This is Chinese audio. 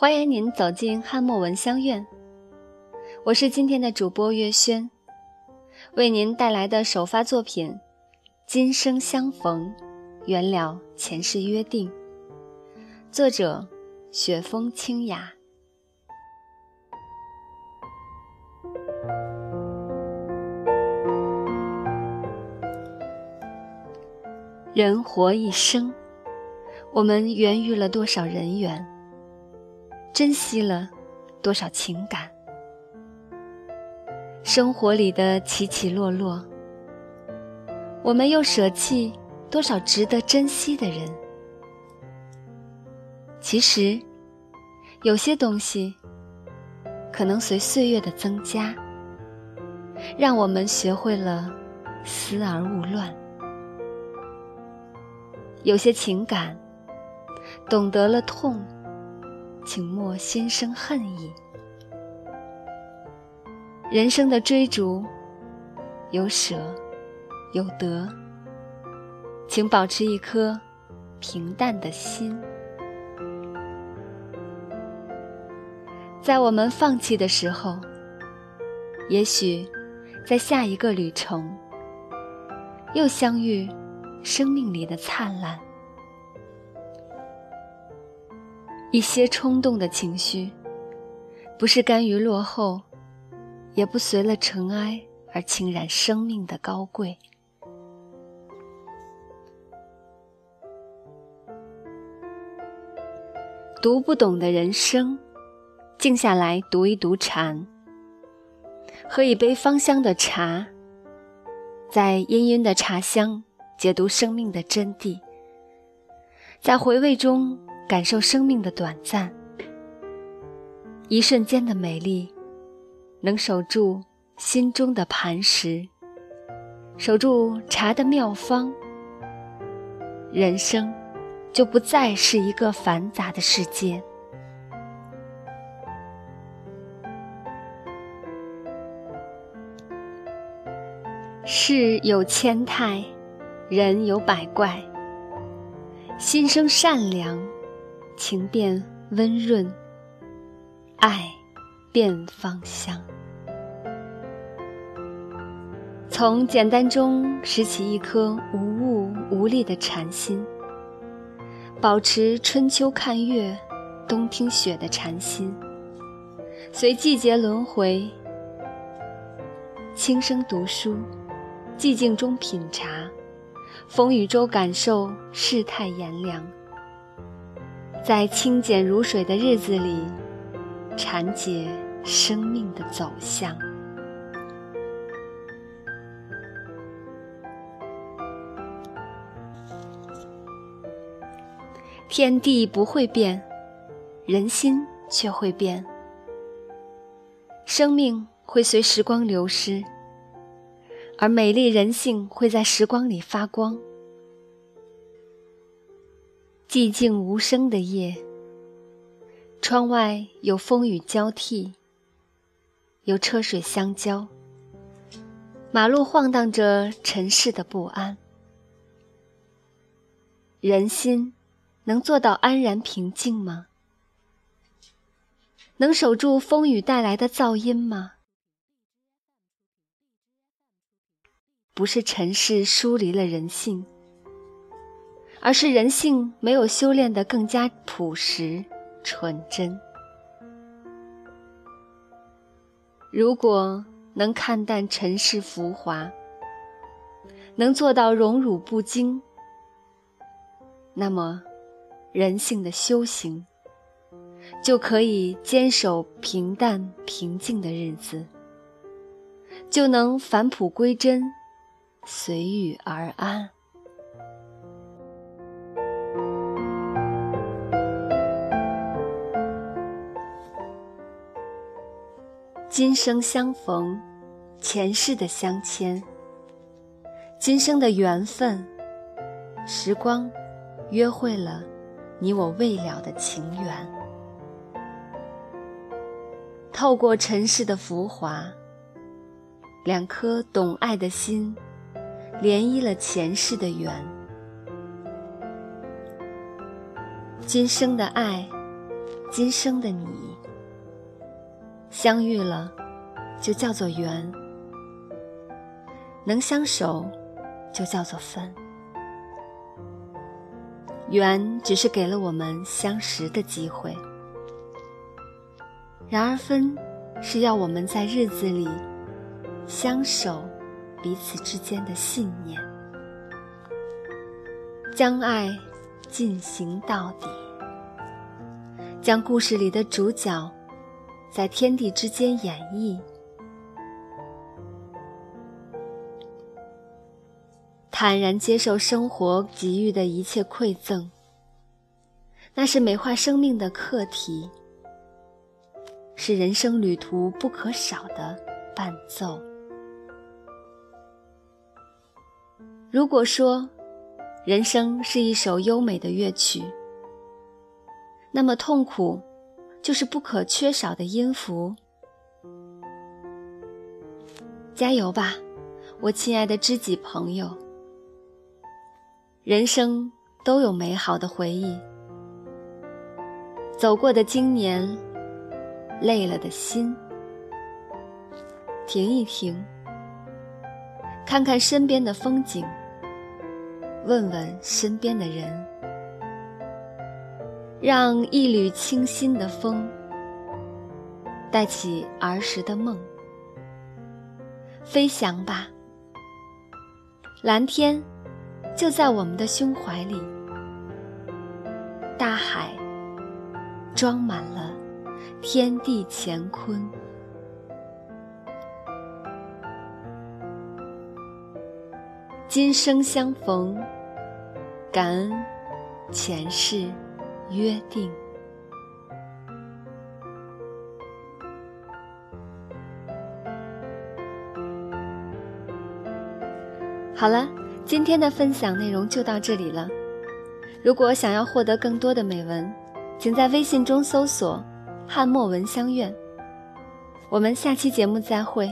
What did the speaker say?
欢迎您走进汉墨闻香院，我是今天的主播月轩，为您带来的首发作品《今生相逢，原了前世约定》，作者雪风清雅。人活一生，我们缘遇了多少人缘？珍惜了多少情感？生活里的起起落落，我们又舍弃多少值得珍惜的人？其实，有些东西可能随岁月的增加，让我们学会了思而勿乱；有些情感懂得了痛。请莫心生恨意。人生的追逐，有舍，有得，请保持一颗平淡的心。在我们放弃的时候，也许在下一个旅程，又相遇生命里的灿烂。一些冲动的情绪，不是甘于落后，也不随了尘埃而侵染生命的高贵。读不懂的人生，静下来读一读禅，喝一杯芳香的茶，在氤氲的茶香解读生命的真谛，在回味中。感受生命的短暂，一瞬间的美丽，能守住心中的磐石，守住茶的妙方，人生就不再是一个繁杂的世界。事有千态，人有百怪，心生善良。情变温润，爱变芳香。从简单中拾起一颗无物无力的禅心，保持春秋看月，冬听雪的禅心，随季节轮回，轻声读书，寂静中品茶，风雨中感受世态炎凉。在清简如水的日子里，缠结生命的走向。天地不会变，人心却会变。生命会随时光流失，而美丽人性会在时光里发光。寂静无声的夜，窗外有风雨交替，有车水相交，马路晃荡着尘世的不安。人心能做到安然平静吗？能守住风雨带来的噪音吗？不是尘世疏离了人性。而是人性没有修炼的更加朴实纯真。如果能看淡尘世浮华，能做到荣辱不惊，那么人性的修行就可以坚守平淡平静的日子，就能返璞归真，随遇而安。今生相逢，前世的相牵，今生的缘分，时光约会了你我未了的情缘。透过尘世的浮华，两颗懂爱的心，涟漪了前世的缘。今生的爱，今生的你。相遇了，就叫做缘；能相守，就叫做分。缘只是给了我们相识的机会，然而分是要我们在日子里相守彼此之间的信念，将爱进行到底，将故事里的主角在天地之间演绎，坦然接受生活给予的一切馈赠，那是美化生命的课题。是人生旅途不可少的伴奏。如果说，人生是一首优美的乐曲，那么痛苦就是不可缺少的音符。加油吧，我亲爱的知己朋友！人生都有美好的回忆，走过的经年。累了的心，停一停，看看身边的风景，问问身边的人，让一缕清新的风带起儿时的梦，飞翔吧，蓝天就在我们的胸怀里，大海装满了。天地乾坤，今生相逢，感恩前世。约定。好了，今天的分享内容就到这里了。如果想要获得更多的美文，请在微信中搜索。汉墨闻相愿，我们下期节目再会。